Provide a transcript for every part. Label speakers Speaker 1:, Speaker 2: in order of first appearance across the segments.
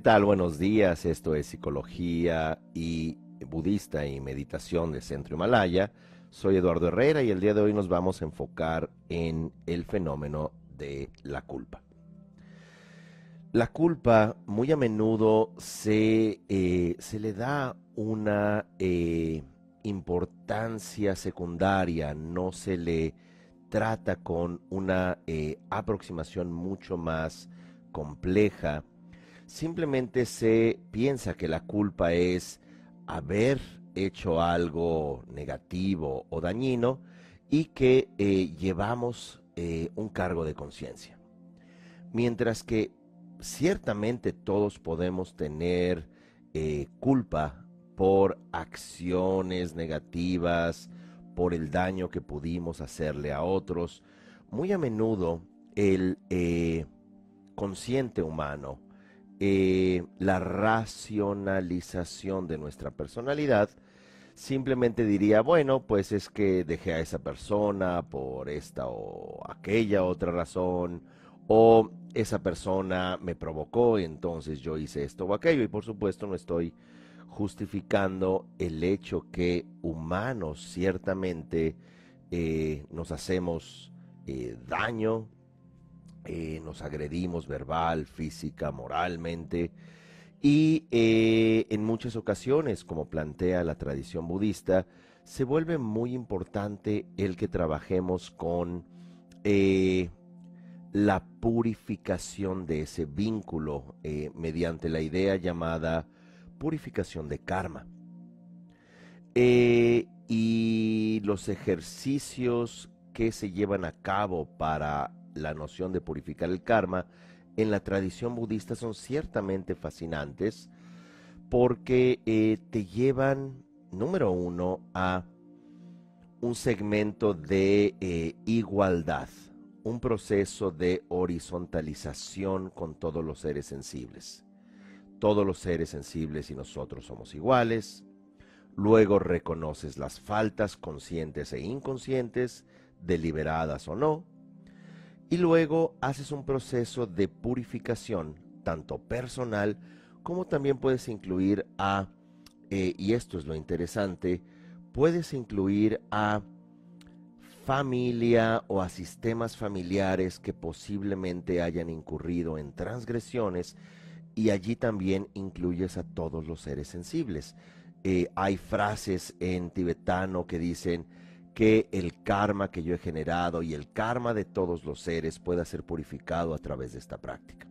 Speaker 1: ¿Qué tal? Buenos días. Esto es Psicología y Budista y Meditación de Centro Himalaya. Soy Eduardo Herrera y el día de hoy nos vamos a enfocar en el fenómeno de la culpa. La culpa muy a menudo se, eh, se le da una eh, importancia secundaria, no se le trata con una eh, aproximación mucho más compleja. Simplemente se piensa que la culpa es haber hecho algo negativo o dañino y que eh, llevamos eh, un cargo de conciencia. Mientras que ciertamente todos podemos tener culpa por acciones negativas, por el daño que pudimos hacerle a otros. Muy a menudo el eh, consciente humano, eh, la racionalización de nuestra personalidad, simplemente diría, bueno, pues es que dejé a esa persona por esta o aquella otra razón, o esa persona me provocó entonces yo hice esto o aquello, y por supuesto no estoy justificando el hecho que humanos ciertamente eh, nos hacemos eh, daño, eh, nos agredimos verbal, física, moralmente, y en muchas ocasiones, como plantea la tradición budista, se vuelve muy importante el que trabajemos con la purificación de ese vínculo mediante la idea llamada purificación de karma. Eh, y los ejercicios que se llevan a cabo para la noción de purificar el karma en la tradición budista son ciertamente fascinantes porque eh, te llevan, número uno, a un segmento de eh, igualdad, un proceso de horizontalización con todos los seres sensibles todos los seres sensibles y nosotros somos iguales. Luego reconoces las faltas conscientes e inconscientes, deliberadas o no. Y luego haces un proceso de purificación, tanto personal como también puedes incluir a, eh, y esto es lo interesante, puedes incluir a familia o a sistemas familiares que posiblemente hayan incurrido en transgresiones y allí también incluyes a todos los seres sensibles. Eh, hay frases en tibetano que dicen que el karma que yo he generado y el karma de todos los seres pueda ser purificado a través de esta práctica.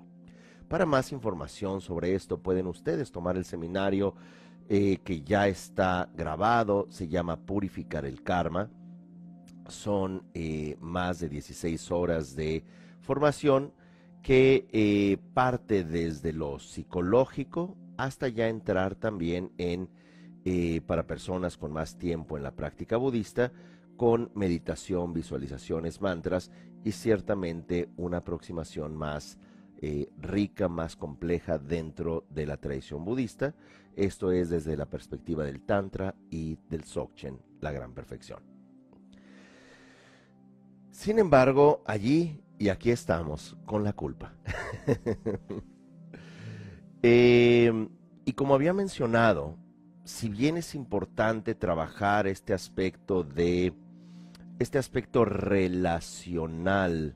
Speaker 1: Para más información sobre esto pueden ustedes tomar el seminario eh, que ya está grabado, se llama Purificar el Karma. Son eh, más de 16 horas de formación que eh, parte desde lo psicológico hasta ya entrar también en, eh, para personas con más tiempo en la práctica budista, con meditación, visualizaciones, mantras y ciertamente una aproximación más eh, rica, más compleja dentro de la tradición budista. Esto es desde la perspectiva del Tantra y del Dzogchen, la gran perfección. Sin embargo, allí y aquí estamos con la culpa. Em, y como había mencionado, si bien es importante trabajar este aspecto de este aspecto relacional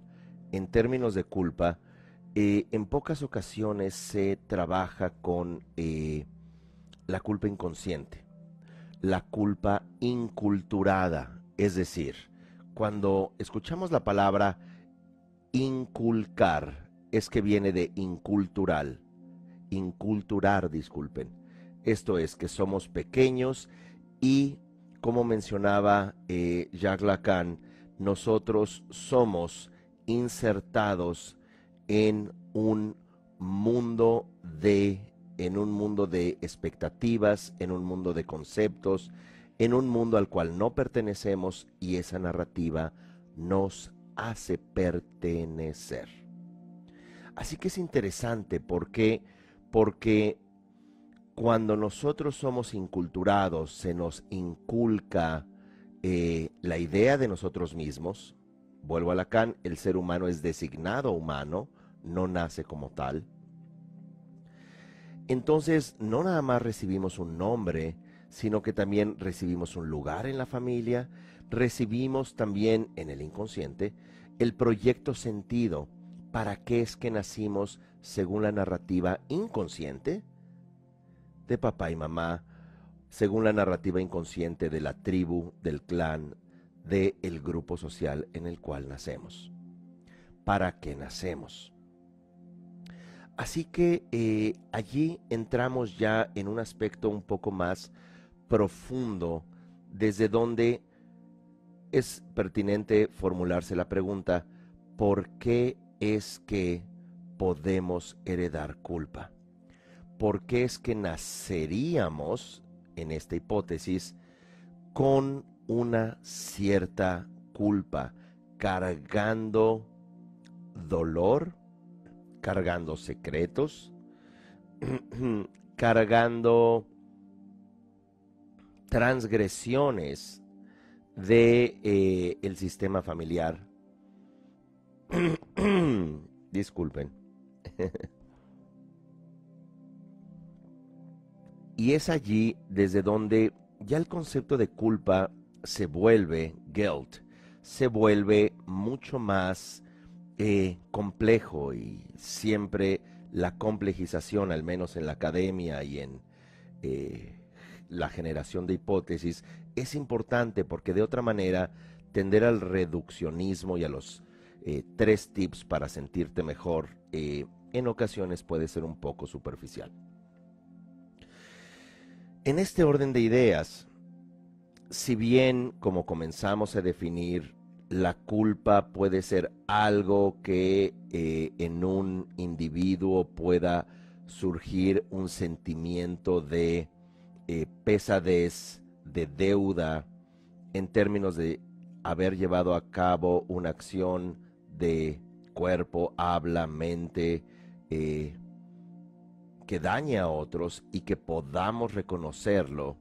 Speaker 1: en términos de culpa, eh, en pocas ocasiones se trabaja con eh, la culpa inconsciente, la culpa inculturada, es decir, cuando escuchamos la palabra inculcar es que viene de incultural. Inculturar, disculpen. Esto es que somos pequeños y, como mencionaba eh, Jacques Lacan, nosotros somos insertados en un mundo de en un mundo de expectativas, en un mundo de conceptos, en un mundo al cual no pertenecemos y esa narrativa nos hace pertenecer. Así que es interesante porque, porque cuando nosotros somos inculturados, se nos inculca eh, la idea de nosotros mismos. Vuelvo a Lacan, el ser humano es designado humano, no nace como tal. entonces no nada más recibimos un nombre, sino que también recibimos un lugar en la familia, recibimos también en el inconsciente el proyecto sentido, para qué es que nacimos según la narrativa inconsciente de papá y mamá, según la narrativa inconsciente de la tribu, del clan, del el grupo social en el cual nacemos. ¿Para qué nacemos? Así que eh, allí entramos ya en un aspecto un poco más profundo, desde donde es pertinente formularse la pregunta, ¿por qué es que podemos heredar culpa? ¿Por qué es que naceríamos, en esta hipótesis, con una cierta culpa, cargando dolor, cargando secretos, cargando transgresiones de eh, el sistema familiar. Disculpen. y es allí desde donde ya el concepto de culpa se vuelve guilt, se vuelve mucho más eh, complejo y siempre la complejización, al menos en la academia y en eh, la generación de hipótesis, es importante porque de otra manera tender al reduccionismo y a los eh, tres tips para sentirte mejor en ocasiones puede ser un poco superficial. En este orden de ideas, si bien como comenzamos a definir, la culpa puede ser algo que eh, en un individuo pueda surgir un sentimiento de eh, pesadez, de deuda, en términos de haber llevado a cabo una acción de cuerpo, habla, mente, eh, que dañe a otros y que podamos reconocerlo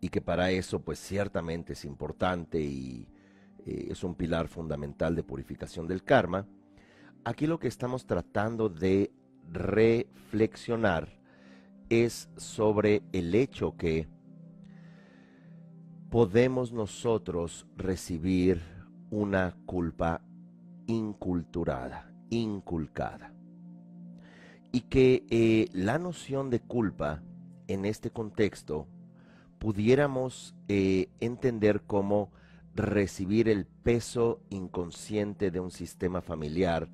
Speaker 1: y que para eso pues ciertamente es importante y eh, es un pilar fundamental de purificación del karma, aquí lo que estamos tratando de reflexionar es sobre el hecho que podemos nosotros recibir una culpa inculturada, inculcada. Y que eh, la noción de culpa en este contexto pudiéramos eh, entender como recibir el peso inconsciente de un sistema familiar,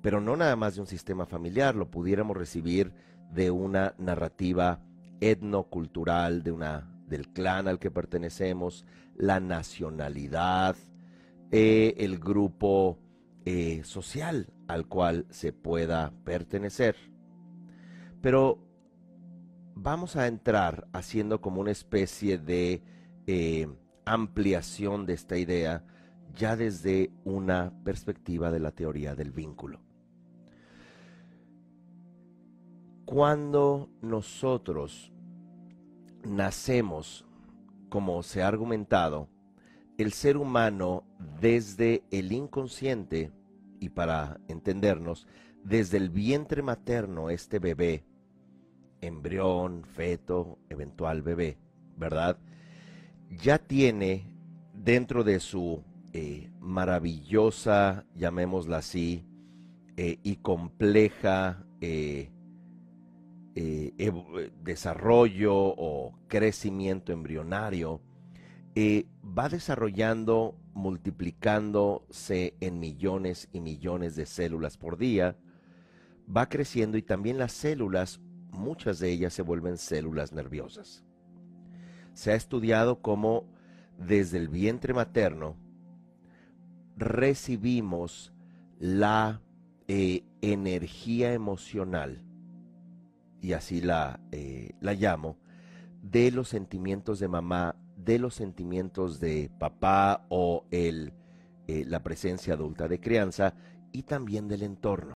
Speaker 1: pero no nada más de un sistema familiar, lo pudiéramos recibir de una narrativa etnocultural, de una del clan al que pertenecemos, la nacionalidad, eh, el grupo social al cual se pueda pertenecer. Pero vamos a entrar haciendo como una especie de eh, ampliación de esta idea ya desde una perspectiva de la teoría del vínculo. Cuando nosotros nacemos, como se ha argumentado, el ser humano desde el inconsciente, y para entendernos, desde el vientre materno, este bebé, embrión, feto, eventual bebé, ¿verdad? Ya tiene dentro de su eh, maravillosa, llamémosla así, eh, y compleja eh, desarrollo o crecimiento embrionario, va desarrollando, multiplicándose en millones y millones de células por día, va creciendo y también las células muchas de ellas se vuelven células nerviosas. Se ha estudiado cómo desde el vientre materno recibimos la eh, energía emocional, y así la, eh, la llamo, de los sentimientos de mamá, de los sentimientos de papá o el, eh, la presencia adulta de crianza y también del entorno.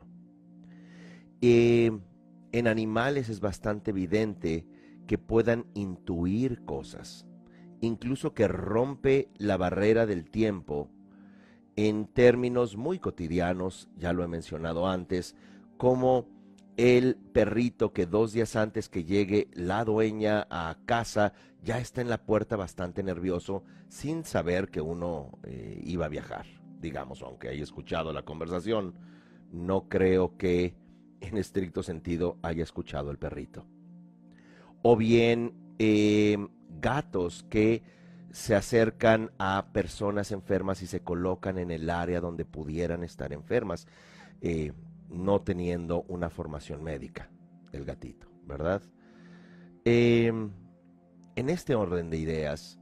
Speaker 1: En animales es bastante evidente que puedan intuir cosas, incluso que rompe la barrera del tiempo en términos muy cotidianos, ya lo he mencionado antes, como el perrito que dos días antes que llegue la dueña a casa ya está en la puerta bastante nervioso sin saber que uno eh, iba a viajar, digamos, aunque haya escuchado la conversación, no creo que en estricto sentido haya escuchado el perrito. O bien eh, gatos que se acercan a personas enfermas y se colocan en el área donde pudieran estar enfermas. Eh, no teniendo una formación médica, el gatito, ¿verdad? Em, en este orden de ideas,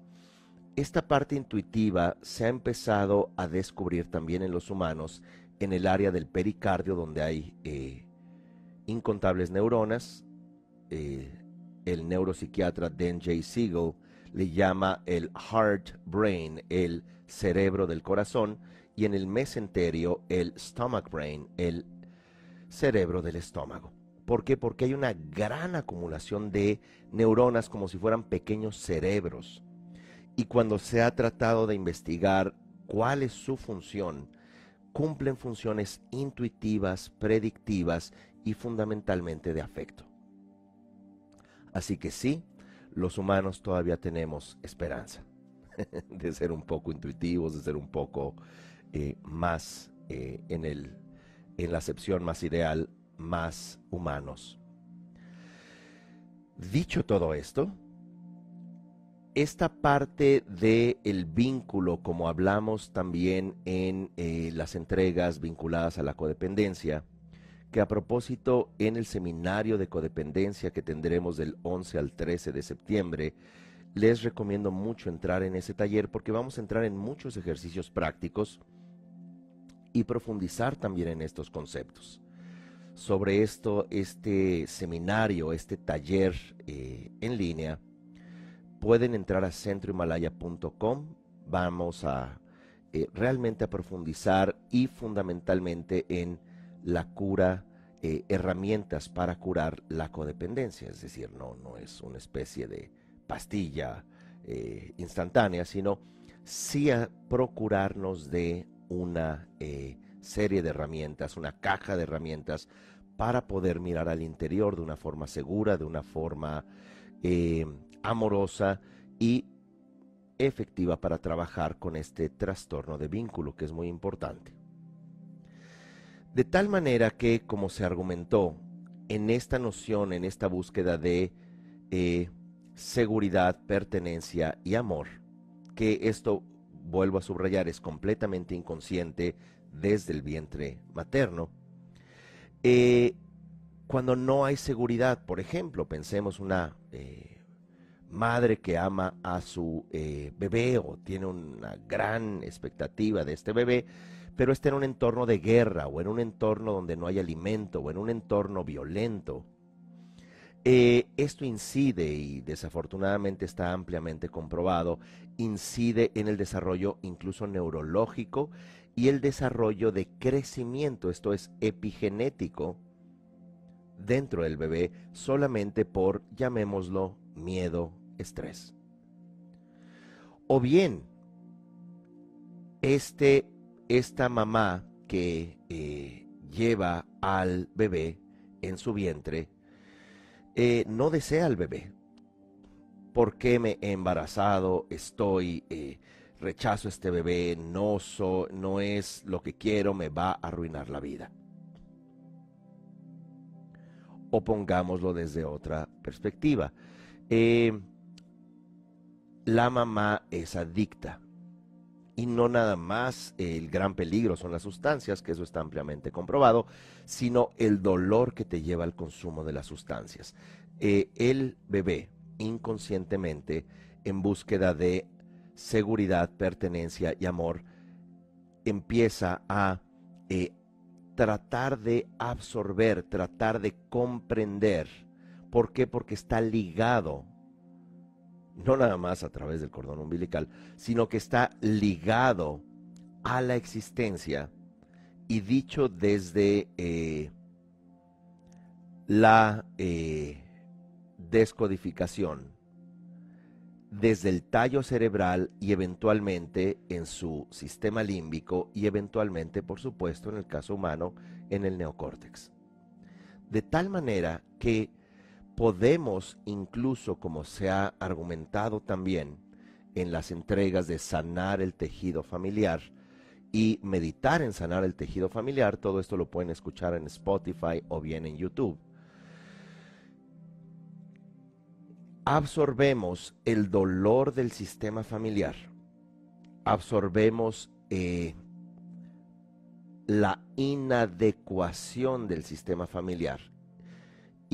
Speaker 1: esta parte intuitiva se ha empezado a descubrir también en los humanos en el área del pericardio donde hay eh, incontables neuronas. Eh, el neuropsiquiatra Dan J. Siegel le llama el heart brain, el cerebro del corazón, y en el mesenterio el stomach brain, el cerebro del estómago. ¿Por qué? Porque hay una gran acumulación de neuronas como si fueran pequeños cerebros. Y cuando se ha tratado de investigar cuál es su función, cumplen funciones intuitivas, predictivas y fundamentalmente de afecto. Así que sí, los humanos todavía tenemos esperanza de ser un poco intuitivos, de ser un poco eh, más eh, en el en la acepción más ideal, más humanos. Dicho todo esto, esta parte del el vínculo, como hablamos también en eh, las entregas vinculadas a la codependencia, que a propósito en el seminario de codependencia que tendremos del 11 al 13 de septiembre, les recomiendo mucho entrar en ese taller porque vamos a entrar en muchos ejercicios prácticos y profundizar también en estos conceptos. Sobre esto, este seminario, este taller eh, en línea, pueden entrar a centrohimalaya.com. Vamos a eh, realmente a profundizar y fundamentalmente en la cura, eh, herramientas para curar la codependencia. Es decir, no, no es una especie de pastilla instantánea, sino sí procurarnos de una eh, serie de herramientas, una caja de herramientas para poder mirar al interior de una forma segura, de una forma eh, amorosa y efectiva para trabajar con este trastorno de vínculo que es muy importante. De tal manera que, como se argumentó, en esta noción, en esta búsqueda de eh, seguridad, pertenencia y amor, que esto vuelvo a subrayar, es completamente inconsciente desde el vientre materno. Eh, cuando no hay seguridad, por ejemplo, pensemos una eh, madre que ama a su eh, bebé o tiene una gran expectativa de este bebé, pero está en un entorno de guerra o en un entorno donde no hay alimento o en un entorno violento. Esto incide y desafortunadamente está ampliamente comprobado incide en el desarrollo incluso neurológico y el desarrollo de crecimiento, esto es epigenético, dentro del bebé solamente por, llamémoslo, miedo, estrés. O bien, este, esta mamá que eh, lleva al bebé en su vientre, eh, no desea al bebé, por qué me he embarazado, estoy, eh, rechazo este bebé, no, no es lo que quiero, me va a arruinar la vida. O pongámoslo desde otra perspectiva. Eh, la mamá es adicta. Y no nada más el gran peligro son las sustancias, que eso está ampliamente comprobado, sino el dolor que te lleva al consumo de las sustancias. Eh, el bebé inconscientemente en búsqueda de seguridad, pertenencia y amor, empieza a eh, tratar de absorber, tratar de comprender. ¿Por qué? Porque está ligado, no nada más a través del cordón umbilical, sino que está ligado a la existencia y dicho desde eh, la eh, descodificación desde el tallo cerebral y eventualmente en su sistema límbico y eventualmente, por supuesto, en el caso humano, en el neocórtex. De tal manera que podemos incluso, como se ha argumentado también en las entregas de sanar el tejido familiar y meditar en sanar el tejido familiar, todo esto lo pueden escuchar en Spotify o bien en YouTube. Absorbemos el dolor del sistema familiar, absorbemos eh, la inadecuación del sistema familiar.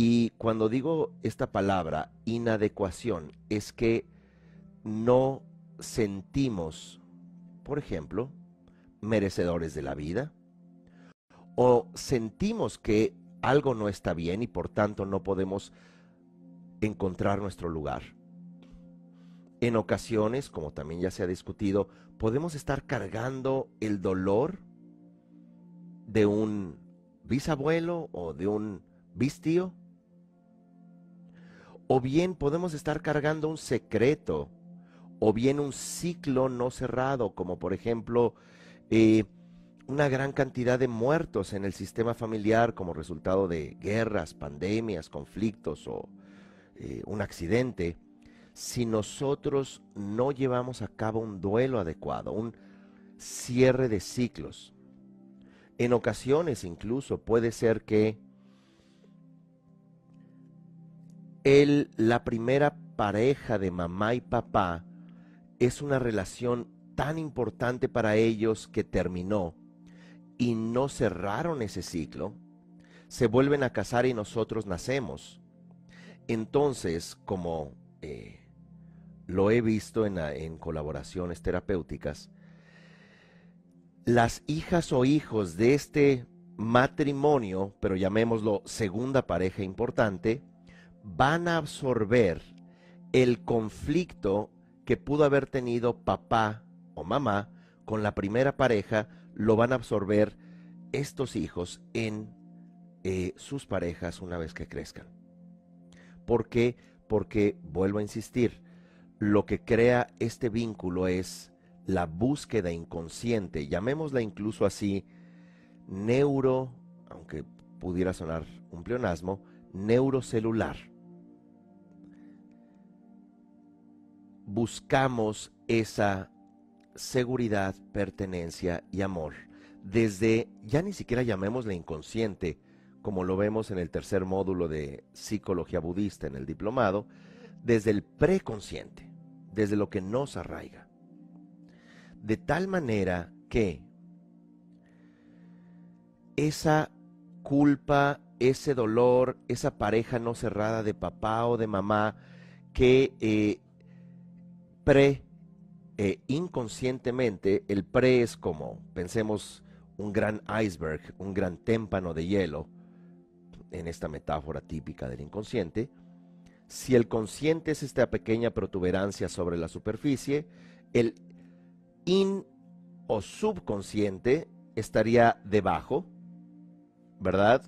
Speaker 1: Y cuando digo esta palabra, inadecuación, es que no sentimos, por ejemplo, merecedores de la vida, o sentimos que algo no está bien y por tanto no podemos encontrar nuestro lugar. En ocasiones, como también ya se ha discutido, podemos estar cargando el dolor de un bisabuelo o de un bistío. O bien podemos estar cargando un secreto, o bien un ciclo no cerrado, como por ejemplo eh, una gran cantidad de muertos en el sistema familiar como resultado de guerras, pandemias, conflictos o eh, un accidente. Si nosotros no llevamos a cabo un duelo adecuado, un cierre de ciclos, en ocasiones incluso puede ser que él, la primera pareja de mamá y papá, es una relación tan importante para ellos que terminó y no cerraron ese ciclo, se vuelven a casar y nosotros nacemos. Entonces, como eh, lo he visto en colaboraciones terapéuticas, las hijas o hijos de este matrimonio, pero llamémoslo segunda pareja importante, van a absorber el conflicto que pudo haber tenido papá o mamá con la primera pareja, lo van a absorber estos hijos en eh, sus parejas una vez que crezcan. ¿Por qué? Porque, vuelvo a insistir, lo que crea este vínculo es la búsqueda inconsciente, llamémosla incluso así, neuro, aunque pudiera sonar un pleonasmo, neurocelular. Buscamos esa seguridad, pertenencia y amor. Desde, ya ni siquiera llamémosla inconsciente, como lo vemos en el tercer módulo de psicología budista en el diplomado, desde el preconsciente, desde lo que nos arraiga de tal manera que esa culpa, ese dolor, esa pareja no cerrada de papá o de mamá que eh, pre, eh, inconscientemente, el pre es como, pensemos, un gran iceberg, un gran témpano de hielo, en esta metáfora típica del inconsciente, si el consciente es esta pequeña protuberancia sobre la superficie, el in o subconsciente estaría debajo, ¿verdad?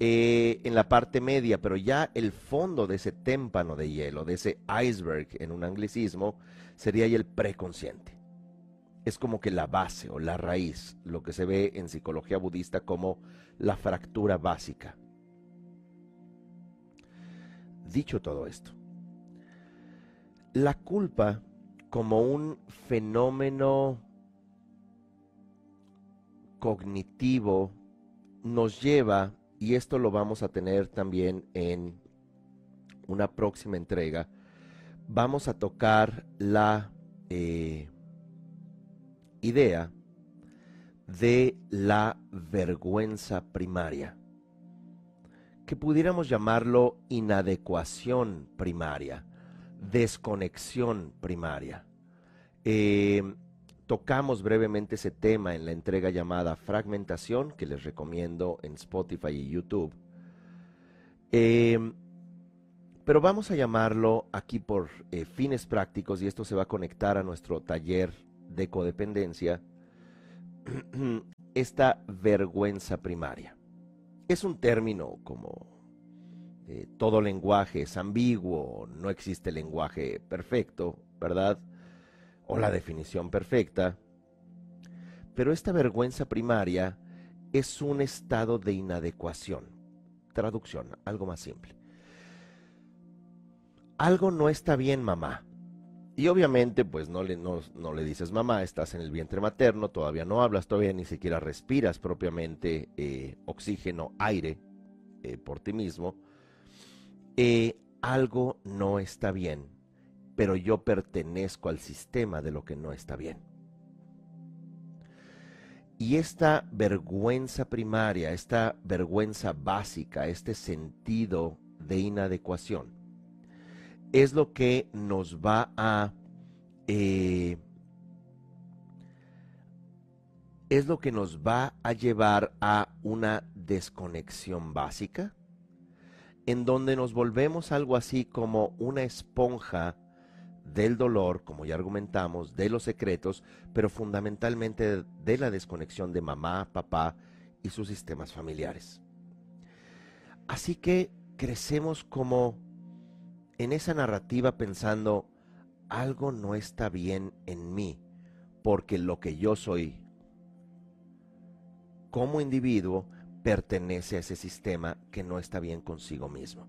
Speaker 1: Eh, en la parte media, pero ya el fondo de ese témpano de hielo, de ese iceberg en un anglicismo, sería ya el preconsciente. Es como que la base o la raíz, lo que se ve en psicología budista como la fractura básica. Dicho todo esto, la culpa como un fenómeno cognitivo nos lleva, y esto lo vamos a tener también en una próxima entrega, vamos a tocar la eh, idea de la vergüenza primaria, que pudiéramos llamarlo inadecuación primaria desconexión primaria. Eh, tocamos brevemente ese tema en la entrega llamada Fragmentación, que les recomiendo en Spotify y YouTube. Eh, pero vamos a llamarlo aquí por eh, fines prácticos, y esto se va a conectar a nuestro taller de codependencia, esta vergüenza primaria. Es un término como eh, todo lenguaje es ambiguo, no existe lenguaje perfecto, ¿verdad? O la definición perfecta. Pero esta vergüenza primaria es un estado de inadecuación. traducción, algo más simple. Algo no está bien, mamá. Y obviamente, pues no le, no, le dices mamá, estás en el vientre materno, todavía no hablas, todavía ni siquiera respiras propiamente eh, oxígeno, aire eh, por ti mismo. Eh, algo no está bien, pero yo pertenezco al sistema de lo que no está bien. Y esta vergüenza primaria, esta vergüenza básica, este sentido de inadecuación, es lo que nos va a... Eh, es lo que nos va a llevar a una desconexión básica, en donde nos volvemos algo así como una esponja del dolor, como ya argumentamos, de los secretos, pero fundamentalmente de la desconexión de mamá, papá y sus sistemas familiares. Así que crecemos como en esa narrativa pensando, algo no está bien en mí, porque lo que yo soy como individuo pertenece a ese sistema que no está bien consigo mismo.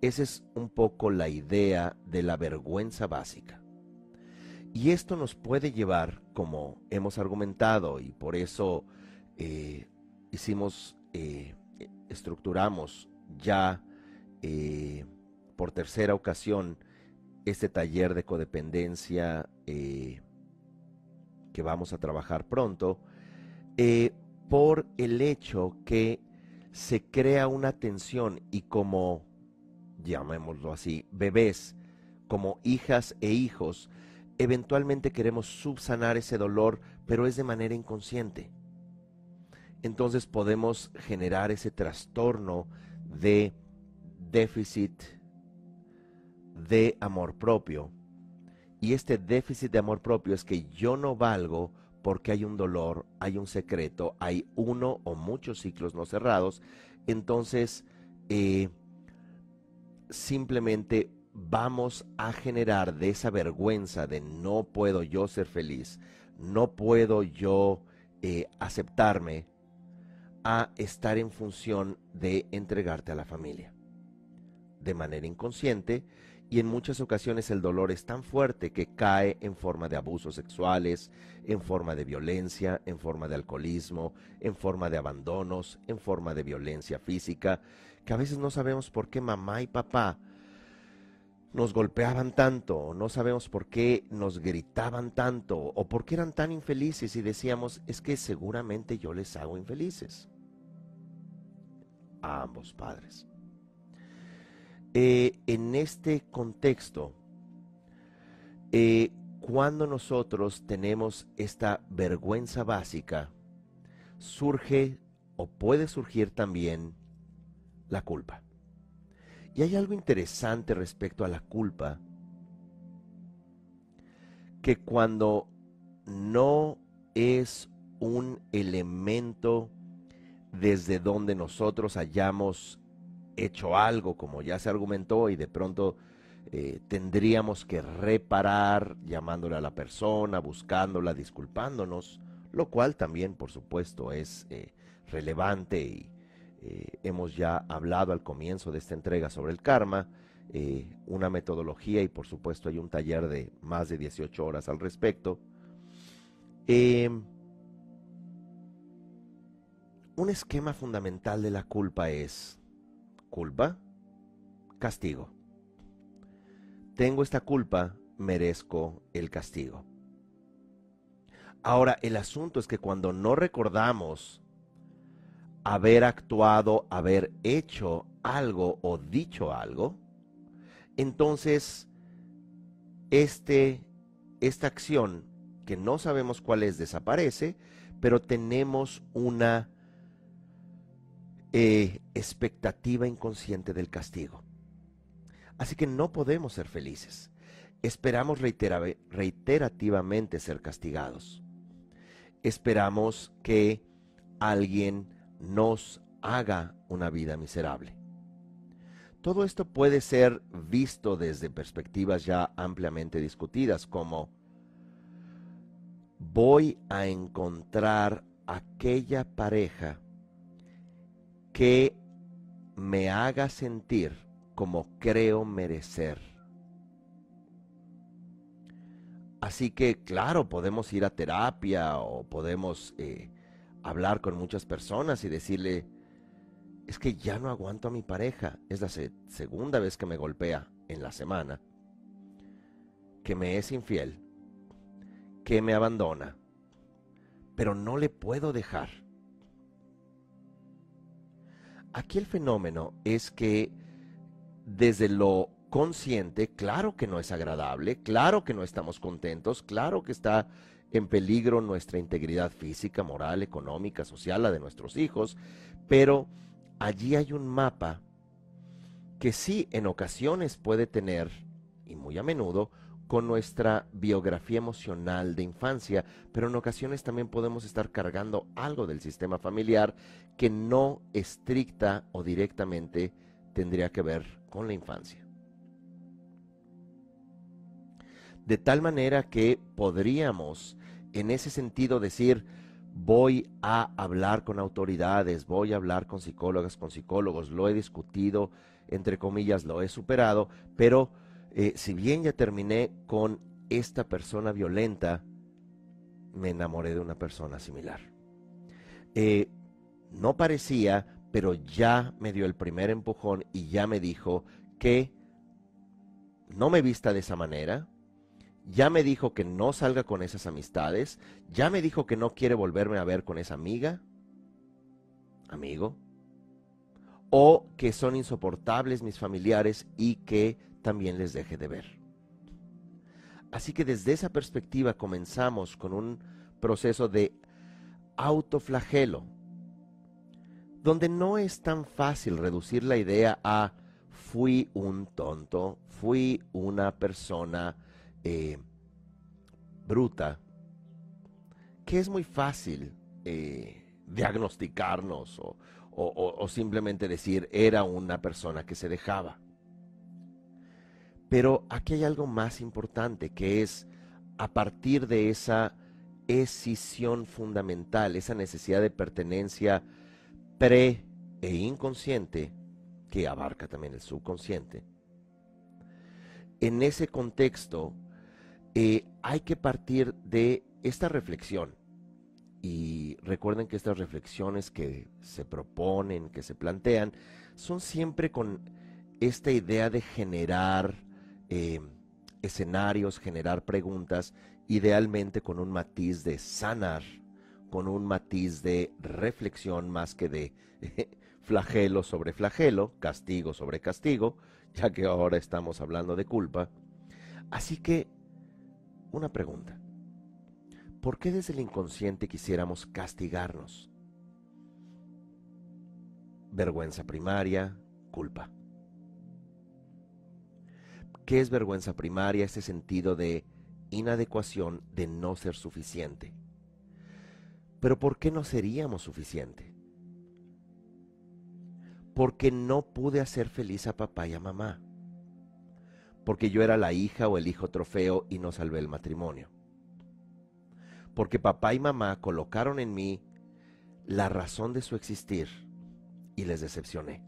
Speaker 1: Esa es un poco la idea de la vergüenza básica. Y esto nos puede llevar, como hemos argumentado, y por eso eh, hicimos, eh, estructuramos ya eh, por tercera ocasión este taller de codependencia que vamos a trabajar pronto, por el hecho que se crea una tensión y como llamémoslo así, bebés, como hijas e hijos, eventualmente queremos subsanar ese dolor, pero es de manera inconsciente. Entonces podemos generar ese trastorno de déficit de amor propio. Y este déficit de amor propio es que yo no valgo porque hay un dolor, hay un secreto, hay uno o muchos ciclos no cerrados. Entonces, eh, simplemente vamos a generar de esa vergüenza de no puedo yo ser feliz, no puedo yo eh, aceptarme, a estar en función de entregarte a la familia. De manera inconsciente, y en muchas ocasiones el dolor es tan fuerte que cae en forma de abusos sexuales, en forma de violencia, en forma de alcoholismo, en forma de abandonos, en forma de violencia física, que a veces no sabemos por qué mamá y papá nos golpeaban tanto, o no sabemos por qué nos gritaban tanto, o por qué eran tan infelices y decíamos, es que seguramente yo les hago infelices. A ambos padres. Eh, en este contexto, eh, cuando nosotros tenemos esta vergüenza básica, surge o puede surgir también la culpa. Y hay algo interesante respecto a la culpa, que cuando no es un elemento desde donde nosotros hayamos hecho algo, como ya se argumentó, y de pronto eh, tendríamos que reparar llamándole a la persona, buscándola, disculpándonos, lo cual también, por supuesto, es eh, relevante y eh, hemos ya hablado al comienzo de esta entrega sobre el karma, eh, una metodología y por supuesto hay un taller de más de 18 horas al respecto. Em, un esquema fundamental de la culpa es culpa, castigo. Tengo esta culpa, merezco el castigo. Ahora, el asunto es que cuando no recordamos haber actuado, haber hecho algo o dicho algo, entonces este, esta acción que no sabemos cuál es desaparece, pero tenemos una eh, expectativa inconsciente del castigo. Así que no podemos ser felices. Esperamos reiterativamente ser castigados. Esperamos que alguien nos haga una vida miserable. Todo esto puede ser visto desde perspectivas ya ampliamente discutidas como voy a encontrar aquella pareja que me haga sentir como creo merecer. Así que, claro, podemos ir a terapia o podemos eh, hablar con muchas personas y decirle, es que ya no aguanto a mi pareja. Es la segunda vez que me golpea en la semana, que me es infiel, que me abandona, pero no le puedo dejar. Aquí el fenómeno es que desde lo consciente, claro que no es agradable, claro que no estamos contentos, claro que está en peligro nuestra integridad física, moral, económica, social, la de nuestros hijos, pero allí hay un mapa que sí en ocasiones puede tener, y muy a menudo, con nuestra biografía emocional de infancia, pero en ocasiones también podemos estar cargando algo del sistema familiar que no estricta o directamente tendría que ver con la infancia. De tal manera que podríamos en ese sentido decir, voy a hablar con autoridades, voy a hablar con psicólogas, con psicólogos, lo he discutido, entre comillas, lo he superado, pero eh, si bien ya terminé con esta persona violenta, me enamoré de una persona similar. Eh, no parecía, pero ya me dio el primer empujón y ya me dijo que no me vista de esa manera, ya me dijo que no salga con esas amistades, ya me dijo que no quiere volverme a ver con esa amiga, amigo, o que son insoportables mis familiares y que también les deje de ver. Así que desde esa perspectiva comenzamos con un proceso de autoflagelo, donde no es tan fácil reducir la idea a fui un tonto, fui una persona eh, bruta, que es muy fácil eh, diagnosticarnos o, o simplemente decir era una persona que se dejaba. Pero aquí hay algo más importante que es a partir de esa escisión fundamental, esa necesidad de pertenencia pre e inconsciente, que abarca también el subconsciente. En ese contexto, eh, hay que partir de esta reflexión. Y recuerden que estas reflexiones que se proponen, que se plantean, son siempre con esta idea de generar eh, escenarios, generar preguntas, idealmente con un matiz de sanar, con un matiz de reflexión más que de flagelo sobre flagelo, castigo sobre castigo, ya que ahora estamos hablando de culpa. Así que una pregunta. ¿Por qué desde el inconsciente quisiéramos castigarnos? Vergüenza primaria, culpa. ¿Qué es vergüenza primaria? Ese sentido de inadecuación, de no ser suficiente. Pero ¿por qué no seríamos suficiente? Porque no pude hacer feliz a papá y a mamá porque yo era la hija o el hijo trofeo y no salvé el matrimonio. Porque papá y mamá colocaron en mí la razón de su existir y les decepcioné.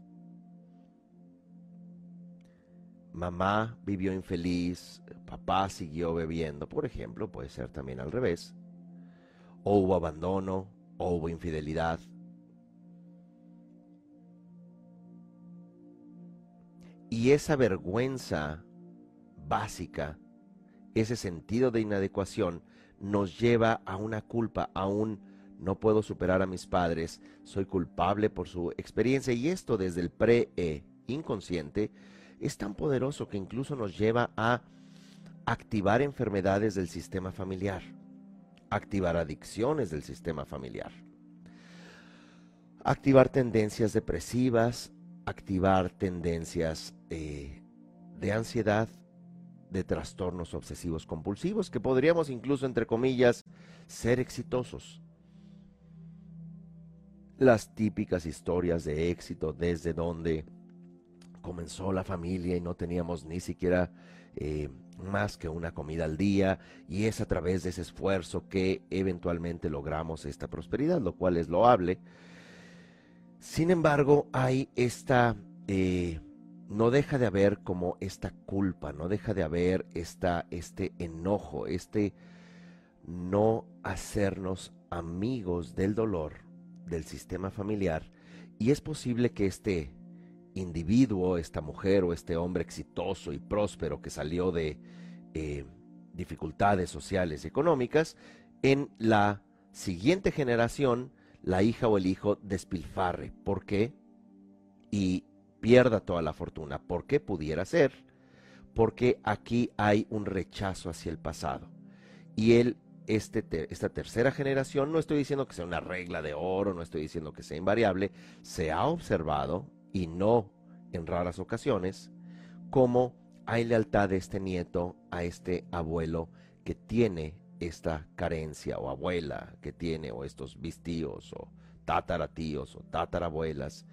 Speaker 1: Mamá vivió infeliz, papá siguió bebiendo, por ejemplo, puede ser también al revés. O hubo abandono, o hubo infidelidad. Y esa vergüenza básica, ese sentido de inadecuación, nos lleva a una culpa, a un no puedo superar a mis padres, soy culpable por su experiencia y esto desde el pre-e inconsciente es tan poderoso que incluso nos lleva a activar enfermedades del sistema familiar, activar adicciones del sistema familiar, activar tendencias depresivas, activar tendencias eh, de ansiedad, de trastornos obsesivos compulsivos, que podríamos incluso, entre comillas, ser exitosos. Las típicas historias de éxito desde donde comenzó la familia y no teníamos ni siquiera eh, más que una comida al día y es a través de ese esfuerzo que eventualmente logramos esta prosperidad, lo cual es loable. Sin embargo, hay esta, eh, no deja de haber como esta culpa, no deja de haber esta, este enojo, este no hacernos amigos del dolor del sistema familiar y es posible que este individuo, esta mujer o este hombre exitoso y próspero que salió de eh, dificultades sociales y económicas, en la siguiente generación la hija o el hijo despilfarre. ¿Por qué? Y pierda toda la fortuna. ¿Por qué pudiera ser? Porque aquí hay un rechazo hacia el pasado. Y él, este, esta tercera generación, no estoy diciendo que sea una regla de oro, no estoy diciendo que sea invariable, se ha observado, y no en raras ocasiones, cómo hay lealtad de este nieto a este abuelo que tiene esta carencia o abuela que tiene o estos vistíos o tataratíos o tatarabuelas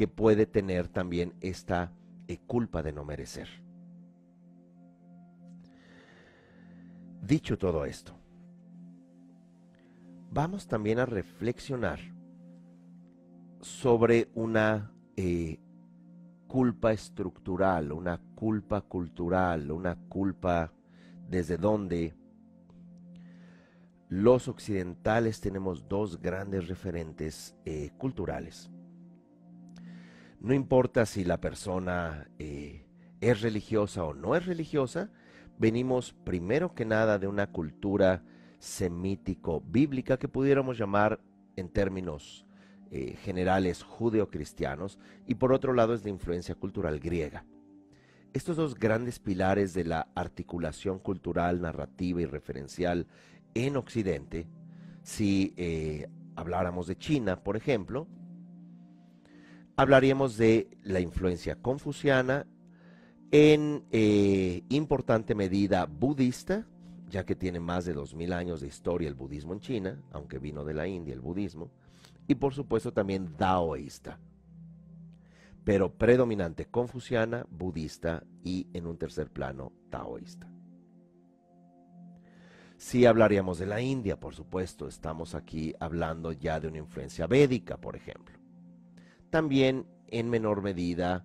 Speaker 1: que puede tener también esta eh, culpa de no merecer. Dicho todo esto, vamos también a reflexionar sobre una eh, culpa estructural, una culpa cultural, una culpa desde donde los occidentales tenemos dos grandes referentes eh, culturales. No importa si la persona eh, es religiosa o no es religiosa, venimos primero que nada de una cultura semítico-bíblica que pudiéramos llamar en términos eh, generales judeocristianos y por otro lado es de influencia cultural griega. Estos dos grandes pilares de la articulación cultural, narrativa y referencial en Occidente, si eh, habláramos de China, por ejemplo, hablaríamos de la influencia confuciana en eh, importante medida budista, ya que tiene más de 2000 años de historia el budismo en China, aunque vino de la India el budismo, y por supuesto también daoísta, pero predominante confuciana, budista y en un tercer plano taoísta. Si hablaríamos de la India, por supuesto, estamos aquí hablando ya de una influencia védica, por ejemplo. También en menor medida,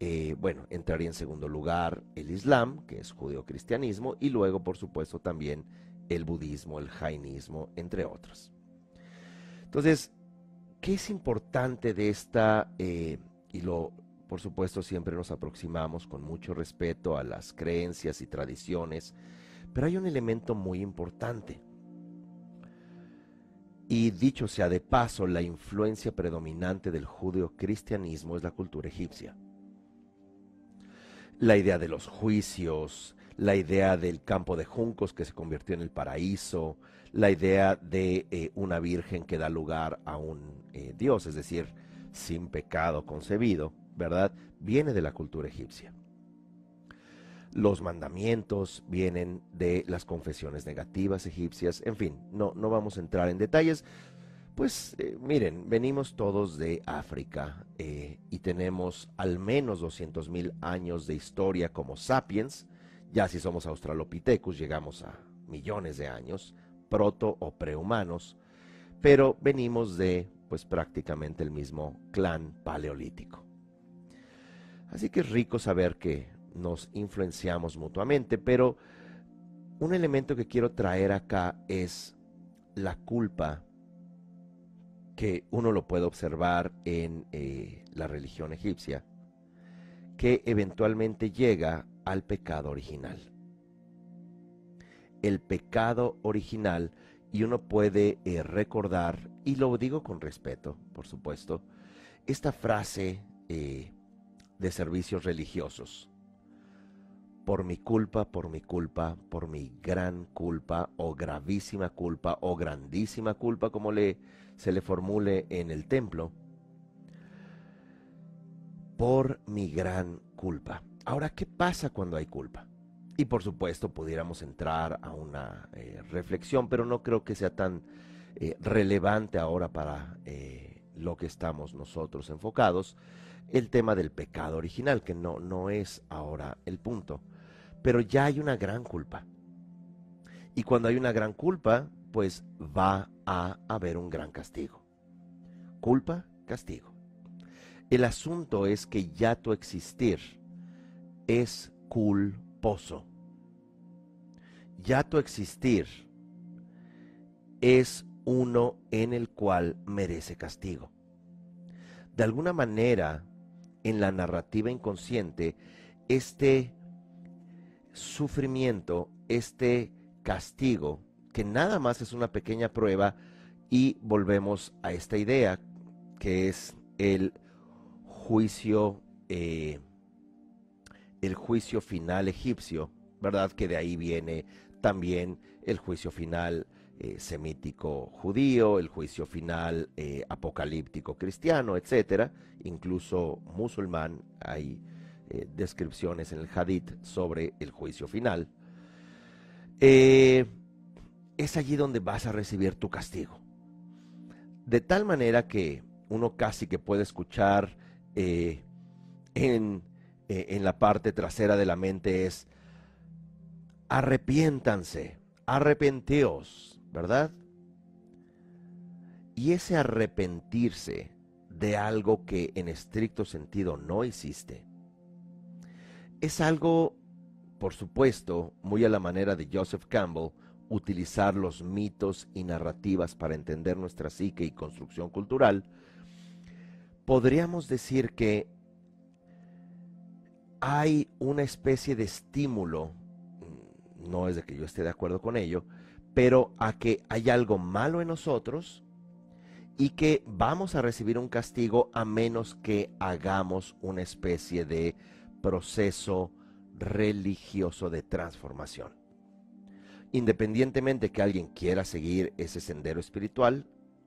Speaker 1: eh, bueno, entraría en segundo lugar el Islam, que es judeo-cristianismo, y luego, por supuesto, también el budismo, el jainismo, entre otros. Entonces, ¿qué es importante de esta, eh, y lo, por supuesto, siempre nos aproximamos con mucho respeto a las creencias y tradiciones pero hay un elemento muy importante. Y dicho sea de paso, la influencia predominante del judeo-cristianismo es la cultura egipcia. La idea de los juicios, la idea del campo de juncos que se convirtió en el paraíso, la idea de eh, una virgen que da lugar a un eh, dios, es decir, sin pecado concebido, ¿verdad? Viene de la cultura egipcia. Los mandamientos vienen de las confesiones negativas egipcias, en fin, no, no vamos a entrar en detalles. Pues eh, miren, venimos todos de África eh, y tenemos al menos 200 mil años de historia como sapiens. Ya si somos australopithecus llegamos a millones de años, proto o prehumanos, pero venimos de pues prácticamente el mismo clan paleolítico. Así que es rico saber que nos influenciamos mutuamente, pero un elemento que quiero traer acá es la culpa que uno lo puede observar en eh, la religión egipcia, que eventualmente llega al pecado original. El pecado original, y uno puede eh, recordar, y lo digo con respeto, por supuesto, esta frase eh, de servicios religiosos por mi culpa, por mi culpa, por mi gran culpa o gravísima culpa o grandísima culpa, como le, se le formule en el templo, por mi gran culpa. Ahora, ¿qué pasa cuando hay culpa? Y por supuesto pudiéramos entrar a una eh, reflexión, pero no creo que sea tan eh, relevante ahora para eh, lo que estamos nosotros enfocados, el tema del pecado original, que no, no es ahora el punto pero ya hay una gran culpa. Y cuando hay una gran culpa, pues va a haber un gran castigo. Culpa, castigo. El asunto es que ya tu existir es culposo. Ya tu existir es uno en el cual merece castigo. De alguna manera, en la narrativa inconsciente, este sufrimiento, este castigo, que nada más es una pequeña prueba, y volvemos a esta idea, que es el juicio, eh, el juicio final egipcio, ¿verdad? Que de ahí viene también el juicio final eh, semítico judío, el juicio final eh, apocalíptico cristiano, etcétera, incluso musulmán, hay eh, descripciones en el hadith sobre el juicio final. es allí donde vas a recibir tu castigo. De tal manera que uno casi que puede escuchar en, en la parte trasera de la mente es, arrepiéntanse, arrepenteos, ¿verdad? Y ese arrepentirse de algo que en estricto sentido no hiciste, es algo, por supuesto, muy a la manera de Joseph Campbell, utilizar los mitos y narrativas para entender nuestra psique y construcción cultural, podríamos decir que hay una especie de estímulo, no es de que yo esté de acuerdo con ello, pero a que hay algo malo en nosotros y que vamos a recibir un castigo a menos que hagamos una especie de proceso religioso de transformación. Independientemente que alguien quiera seguir ese sendero espiritual,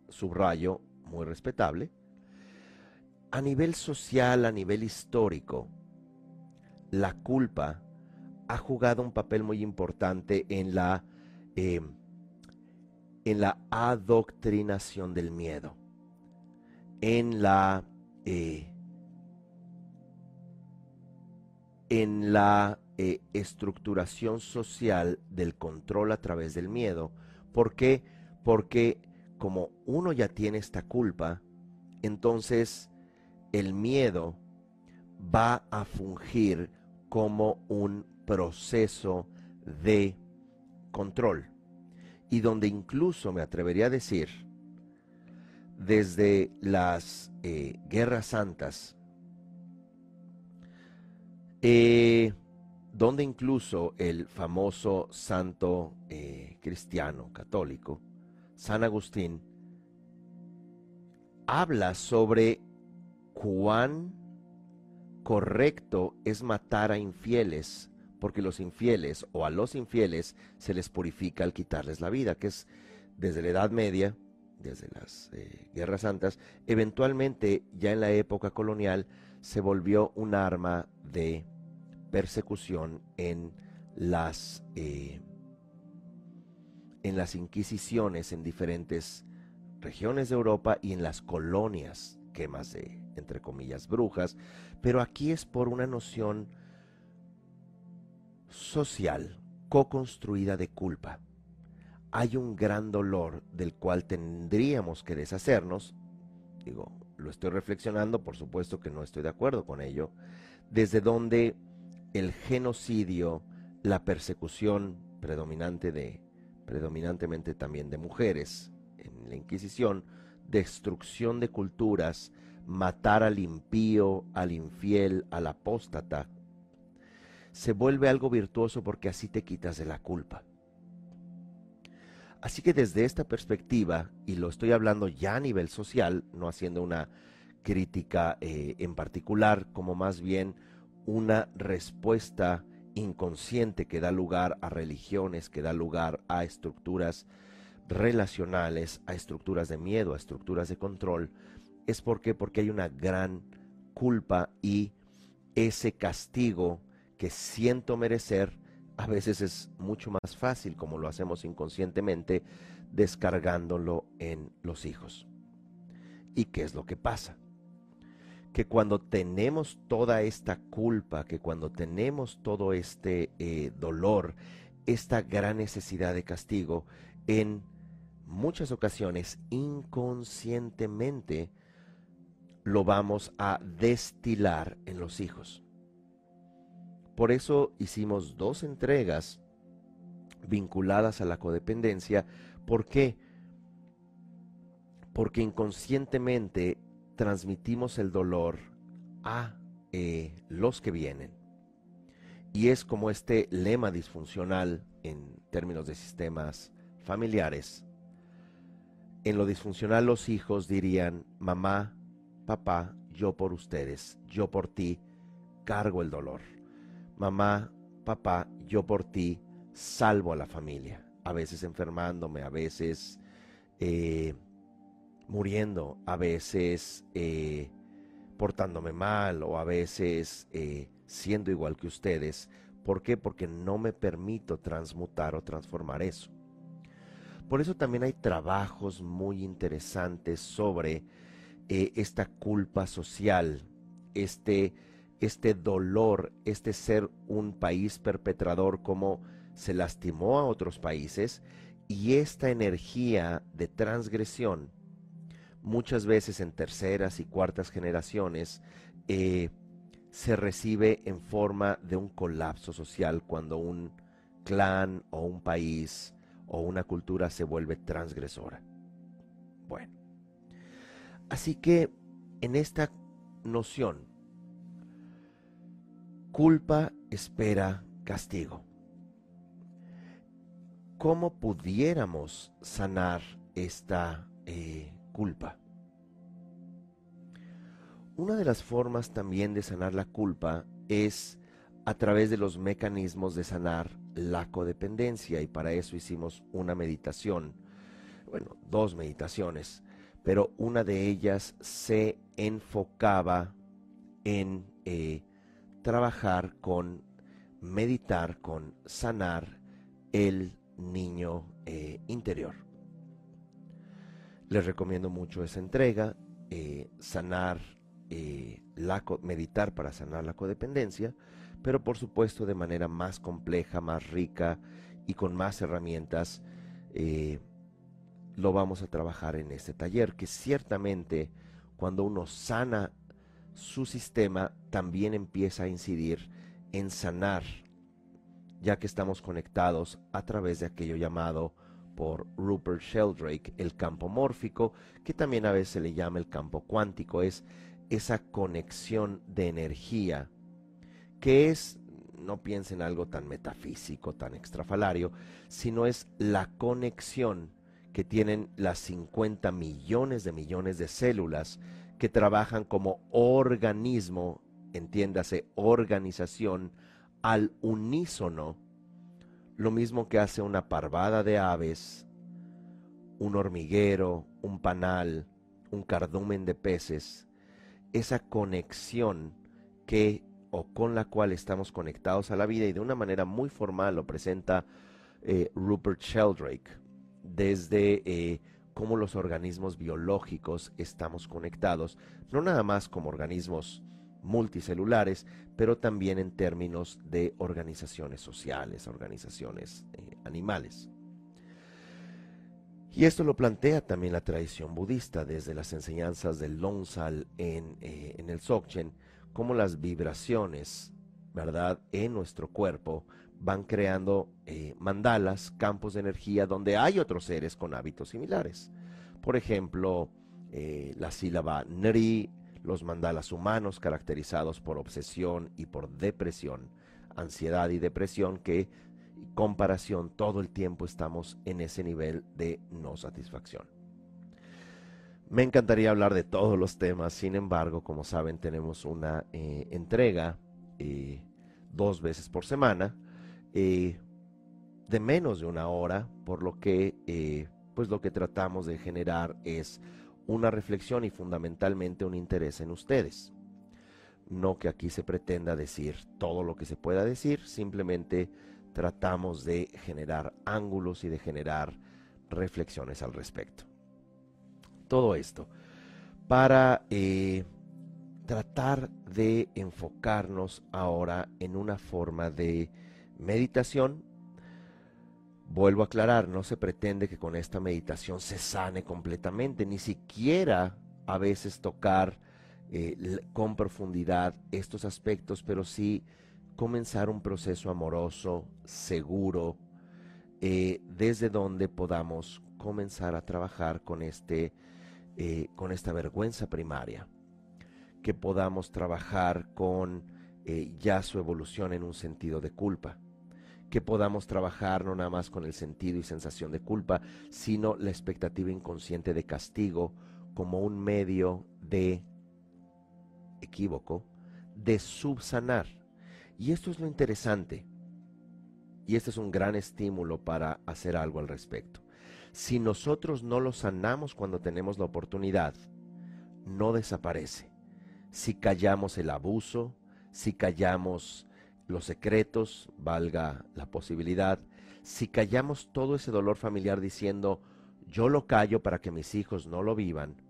Speaker 1: subrayo, muy respetable, a nivel social, a nivel histórico, la culpa ha jugado un papel muy importante en la eh, en la adoctrinación del miedo, en la, eh, en la eh, estructuración social del control a través del miedo. ¿Por qué? Porque como uno ya tiene esta culpa, entonces el miedo va a fungir como un proceso de control y donde incluso me atrevería a decir, desde las eh, guerras santas, eh, donde incluso el famoso santo eh, cristiano católico, San Agustín, habla sobre cuán correcto es matar a infieles porque los infieles o a los infieles se les purifica al quitarles la vida, que es desde la Edad Media, desde las eh, Guerras Santas, eventualmente ya en la época colonial se volvió un arma de persecución en las, eh, en las inquisiciones en diferentes regiones de Europa y en las colonias, quemas de, entre comillas, brujas, pero aquí es por una noción social co-construida de culpa. Hay un gran dolor del cual tendríamos que deshacernos. Digo, lo estoy reflexionando, por supuesto que no estoy de acuerdo con ello, desde donde el genocidio, la persecución predominante de, predominantemente también de mujeres en la Inquisición, destrucción de culturas, matar al impío, al infiel, al apóstata, se vuelve algo virtuoso porque así te quitas de la culpa. Así que desde esta perspectiva, y lo estoy hablando ya a nivel social, no haciendo una crítica eh, en particular, como más bien una respuesta inconsciente que da lugar a religiones, que da lugar a estructuras relacionales, a estructuras de miedo, a estructuras de control, es porque porque hay una gran culpa y ese castigo que siento merecer, a veces es mucho más fácil, como lo hacemos inconscientemente, descargándolo en los hijos. ¿Y qué es lo que pasa? Que cuando tenemos toda esta culpa, que cuando tenemos todo este eh, dolor, esta gran necesidad de castigo, en muchas ocasiones inconscientemente lo vamos a destilar en los hijos. Por eso hicimos dos entregas vinculadas a la codependencia. ¿Por qué? Porque inconscientemente transmitimos el dolor a eh, los que vienen. Y es como este lema disfuncional en términos de sistemas familiares. En lo disfuncional los hijos dirían, mamá, papá, yo por ustedes, yo por ti, cargo el dolor. Mamá, papá, yo por ti, salvo a la familia. A veces enfermándome, a veces eh, muriendo, a veces eh, portándome mal o a veces eh, siendo igual que ustedes. ¿Por qué? Porque no me permito transmutar o transformar eso. Por eso también hay trabajos muy interesantes sobre esta culpa social, este, este dolor, este ser un país perpetrador como se lastimó a otros países y esta energía de transgresión, muchas veces en terceras y cuartas generaciones, eh, se recibe en forma de un colapso social cuando un clan o un país o una cultura se vuelve transgresora. Bueno, así que en esta noción, culpa espera castigo. ¿Cómo pudiéramos sanar esta eh, culpa? Una de las formas también de sanar la culpa es a través de los mecanismos de sanar la codependencia y para eso hicimos una meditación, bueno, dos meditaciones, pero una de ellas se enfocaba en eh, trabajar con meditar, con sanar el niño eh, interior. Les recomiendo mucho esa entrega, eh, sanar, eh, la, meditar para sanar la codependencia, pero por supuesto de manera más compleja, más rica y con más herramientas, lo vamos a trabajar en este taller, que ciertamente cuando uno sana su sistema, también empieza a incidir en sanar ya que estamos conectados a través de aquello llamado por Rupert Sheldrake el campo mórfico, que también a veces se le llama el campo cuántico, es esa conexión de energía, que es, no piensen algo tan metafísico, tan extrafalario, sino es la conexión que tienen las 50 millones de millones de células que trabajan como organismo, entiéndase, organización, al unísono, lo mismo que hace una parvada de aves, un hormiguero, un panal, un cardumen de peces, esa conexión que o con la cual estamos conectados a la vida y de una manera muy formal lo presenta eh, Rupert Sheldrake desde eh, cómo los organismos biológicos estamos conectados, no nada más como organismos multicelulares, pero también en términos de organizaciones sociales, organizaciones eh, animales. Y esto lo plantea también la tradición budista desde las enseñanzas del Lonsal en, eh, en el Dzogchen, como las vibraciones, ¿verdad?, en nuestro cuerpo van creando eh, mandalas, campos de energía donde hay otros seres con hábitos similares. Por ejemplo, la sílaba Nri los mandalas humanos caracterizados por obsesión y por depresión, ansiedad y depresión que comparación todo el tiempo estamos en ese nivel de no satisfacción. Me encantaría hablar de todos los temas, sin embargo, como saben, tenemos una eh, entrega eh, dos veces por semana eh, de menos de una hora, por lo que pues lo que tratamos de generar es una reflexión y fundamentalmente un interés en ustedes. No que aquí se pretenda decir todo lo que se pueda decir, simplemente tratamos de generar ángulos y de generar reflexiones al respecto. Todo esto para eh, tratar de enfocarnos ahora en una forma de meditación Vuelvo a aclarar, no se pretende que con esta meditación se sane completamente, ni siquiera a veces tocar eh, con profundidad estos aspectos, pero sí comenzar un proceso amoroso, seguro, eh, desde donde podamos comenzar a trabajar con, este, eh, con esta vergüenza primaria, que podamos trabajar con ya su evolución en un sentido de culpa que podamos trabajar no nada más con el sentido y sensación de culpa, sino la expectativa inconsciente de castigo como un medio de equívoco, de subsanar. Y esto es lo interesante. Y este es un gran estímulo para hacer algo al respecto. Si nosotros no lo sanamos cuando tenemos la oportunidad, no desaparece. Si callamos el abuso, si callamos los secretos, valga la posibilidad, si callamos todo ese dolor familiar diciendo, yo lo callo para que mis hijos no lo vivan,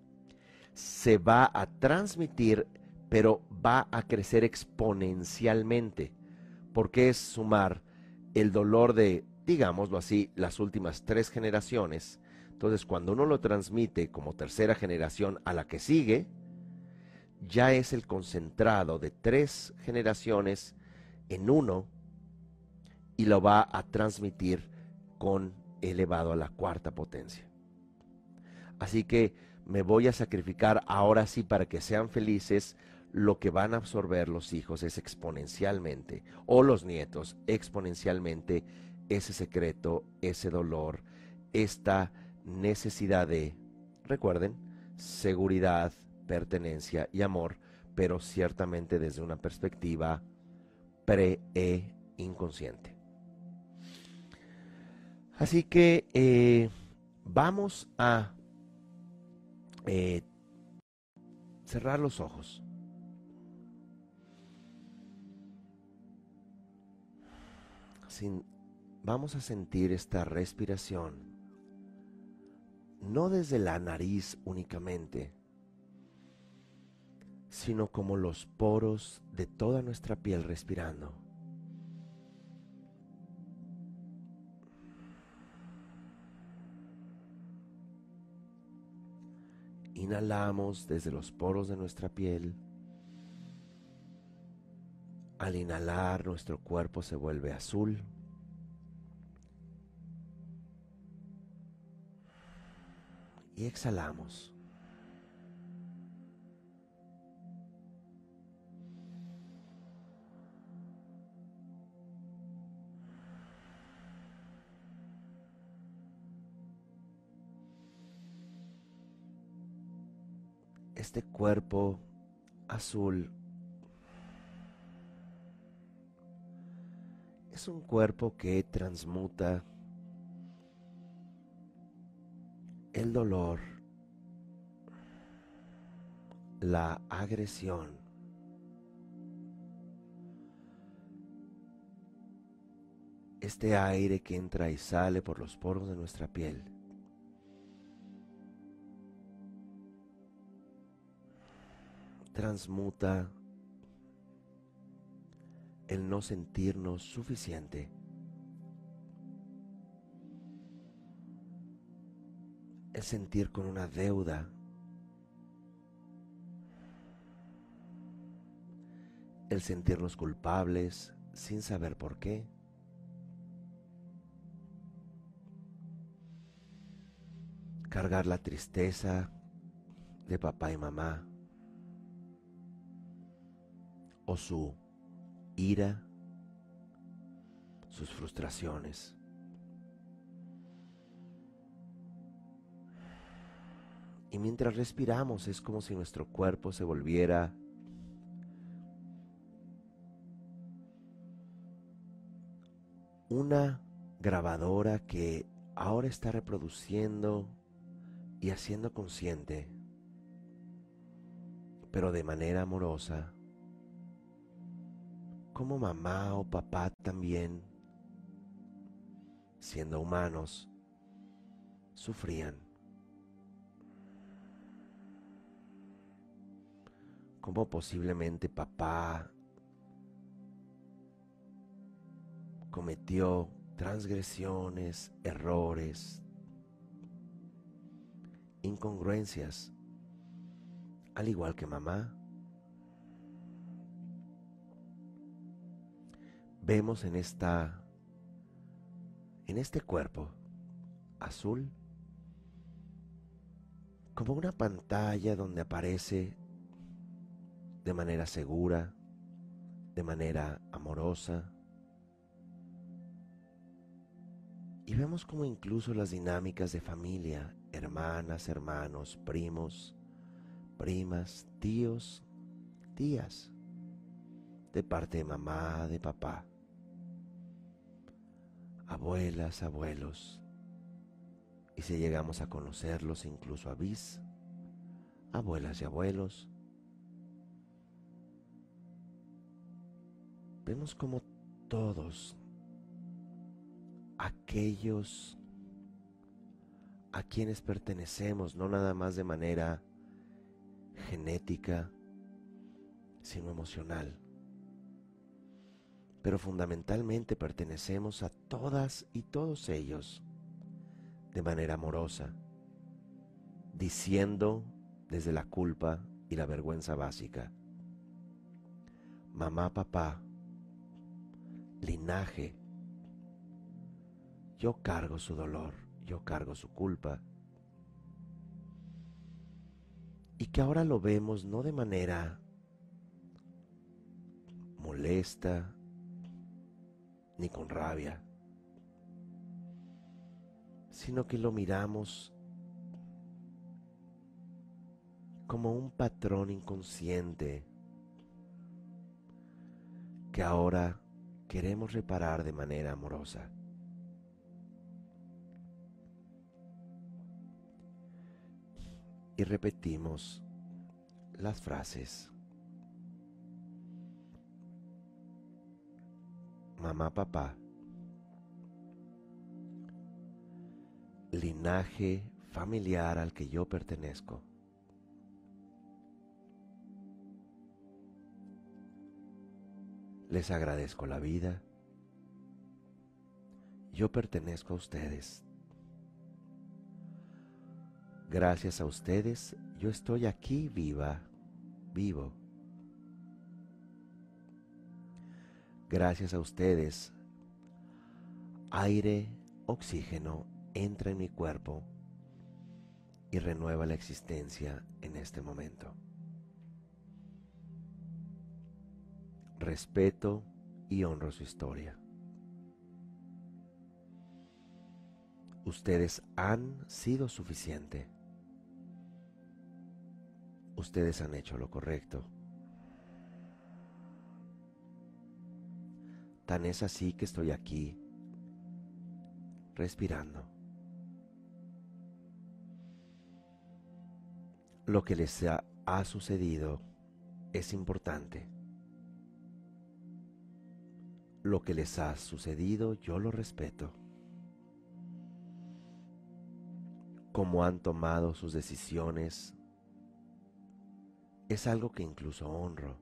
Speaker 1: se va a transmitir, pero va a crecer exponencialmente, porque es sumar el dolor de, digámoslo así, las últimas tres generaciones. Entonces, cuando uno lo transmite como tercera generación a la que sigue, ya es el concentrado de tres generaciones en uno y lo va a transmitir con elevado a la cuarta potencia. Así que me voy a sacrificar ahora sí para que sean felices. Lo que van a absorber los hijos es exponencialmente, o los nietos exponencialmente, ese secreto, ese dolor, esta necesidad de, recuerden, seguridad, pertenencia y amor, pero ciertamente desde una perspectiva pre-inconsciente. Así que eh, vamos a eh, cerrar los ojos. vamos a sentir esta respiración, no desde la nariz únicamente, sino como los poros de toda nuestra piel respirando. Inhalamos desde los poros de nuestra piel. Al inhalar nuestro cuerpo se vuelve azul. Y exhalamos. Este cuerpo azul es un cuerpo que transmuta el dolor, la agresión, este aire que entra y sale por los poros de nuestra piel. Transmuta el no sentirnos suficiente. El sentir con una deuda. El sentirnos culpables sin saber por qué. Cargar la tristeza de papá y mamá o su ira, sus frustraciones. Y mientras respiramos es como si nuestro cuerpo se volviera una grabadora que ahora está reproduciendo y haciendo consciente, pero de manera amorosa, como mamá o papá también, siendo humanos, sufrían. Como posiblemente papá cometió transgresiones, errores, incongruencias, al igual que mamá. Vemos en esta en este cuerpo azul como una pantalla donde aparece de manera segura, de manera amorosa. Y vemos como incluso las dinámicas de familia, hermanas, hermanos, primos, primas, tíos, tías, de parte de mamá, de papá, abuelas, abuelos, y si llegamos a conocerlos incluso a bis, abuelas y abuelos, vemos como todos aquellos a quienes pertenecemos, no nada más de manera genética, sino emocional. Pero fundamentalmente pertenecemos a todas y todos ellos de manera amorosa, diciendo desde la culpa y la vergüenza básica, mamá, papá, linaje, yo cargo su dolor, yo cargo su culpa, y que ahora lo vemos no de manera molesta ni con rabia, sino que lo miramos como un patrón inconsciente que ahora queremos reparar de manera amorosa. Y repetimos las frases. Mamá, papá. linaje familiar al que yo pertenezco. Les agradezco la vida. Yo pertenezco a ustedes. Gracias a ustedes yo estoy aquí viva, vivo. Gracias a ustedes, aire, oxígeno entra en mi cuerpo y renueva la existencia en este momento. Respeto y honro su historia. Ustedes han sido suficiente. Ustedes han hecho lo correcto. Tan es así que estoy aquí, respirando. lo que les ha, sucedido es importante. Lo que les ha sucedido yo lo respeto. Cómo han tomado sus decisiones es algo que incluso honro.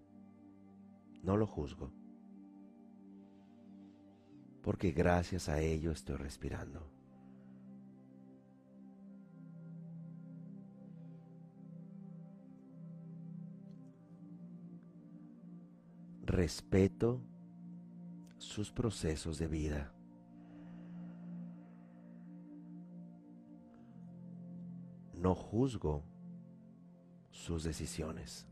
Speaker 1: No lo juzgo. Porque gracias a ello estoy respirando. respeto sus procesos de vida. No juzgo sus decisiones.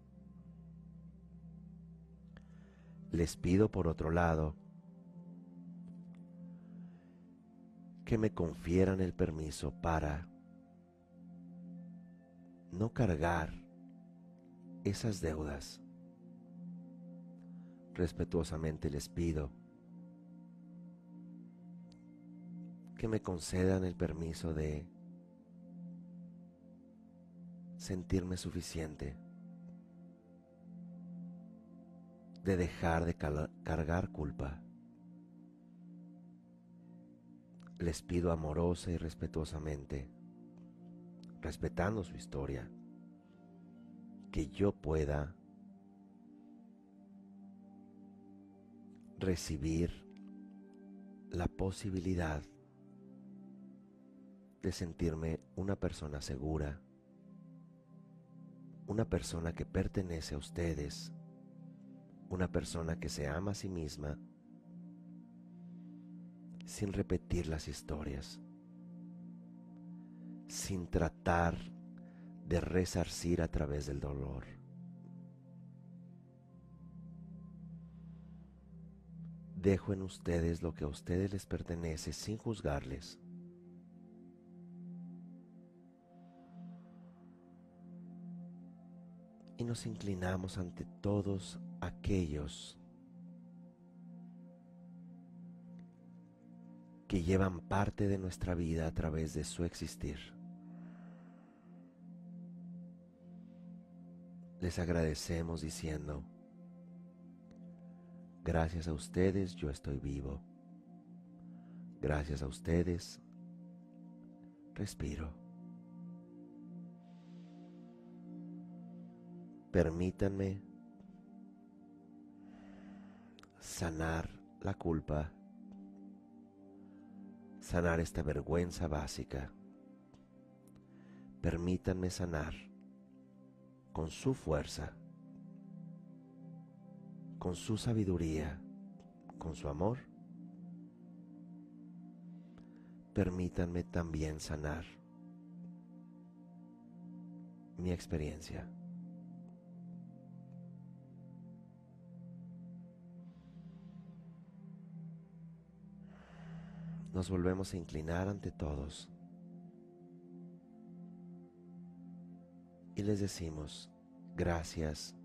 Speaker 1: Les pido por otro lado que me confieran el permiso para no cargar esas deudas respetuosamente les pido que me concedan el permiso de sentirme suficiente, de dejar de cargar culpa. Les pido amorosa y respetuosamente, respetando su historia, que yo pueda recibir la posibilidad de sentirme una persona segura, una persona que pertenece a ustedes, una persona que se ama a sí misma sin repetir las historias, sin tratar de resarcir a través del dolor. Dejo en ustedes lo que a ustedes les pertenece sin juzgarles. Y nos inclinamos ante todos aquellos que llevan parte de nuestra vida a través de su existir. Les agradecemos diciendo, gracias a ustedes yo estoy vivo. Gracias a ustedes respiro. Permítanme sanar la culpa sanar esta vergüenza básica. Permítanme sanar con su fuerza, con su sabiduría, con su amor. Permítanme también sanar mi experiencia. Nos volvemos a inclinar ante todos y les decimos gracias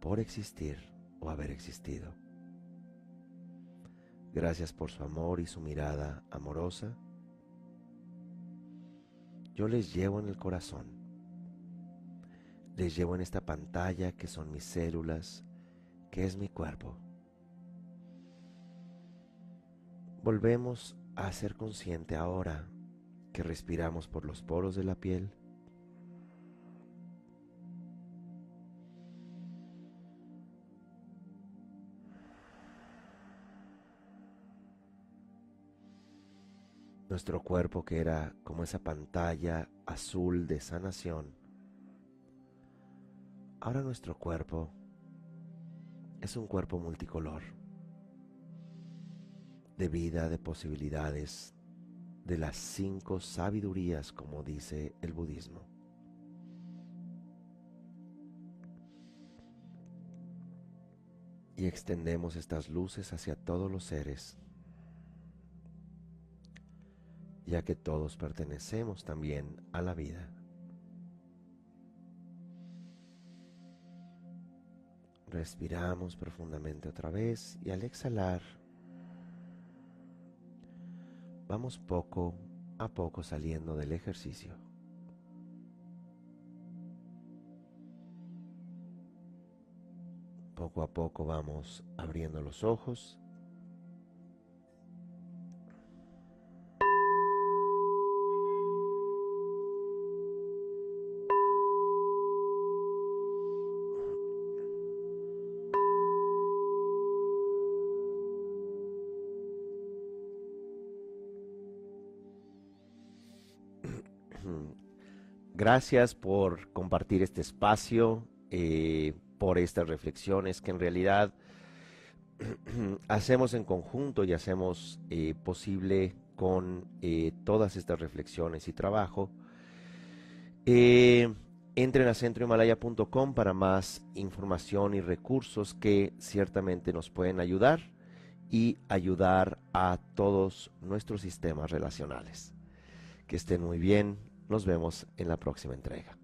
Speaker 1: por existir o haber existido. Gracias por su amor y su mirada amorosa. Yo les llevo en el corazón. Les llevo en esta pantalla que son mis células, que es mi cuerpo. Volvemos a ser consciente ahora que respiramos por los poros de la piel. Nuestro cuerpo que era como esa pantalla azul de sanación. Ahora nuestro cuerpo es un cuerpo multicolor de vida, de posibilidades, de las cinco sabidurías, como dice el budismo. Y extendemos estas luces hacia todos los seres, ya que todos pertenecemos también a la vida. Respiramos profundamente otra vez y al exhalar vamos poco a poco saliendo del ejercicio. Poco a poco vamos abriendo los ojos Gracias por compartir este espacio, eh, por estas reflexiones que en realidad hacemos en conjunto y hacemos eh, posible con eh, todas estas reflexiones y trabajo. entren a centrohimalaya.com para más información y recursos que ciertamente nos pueden ayudar y ayudar a todos nuestros sistemas relacionales. Que estén muy bien, nos vemos en la próxima entrega.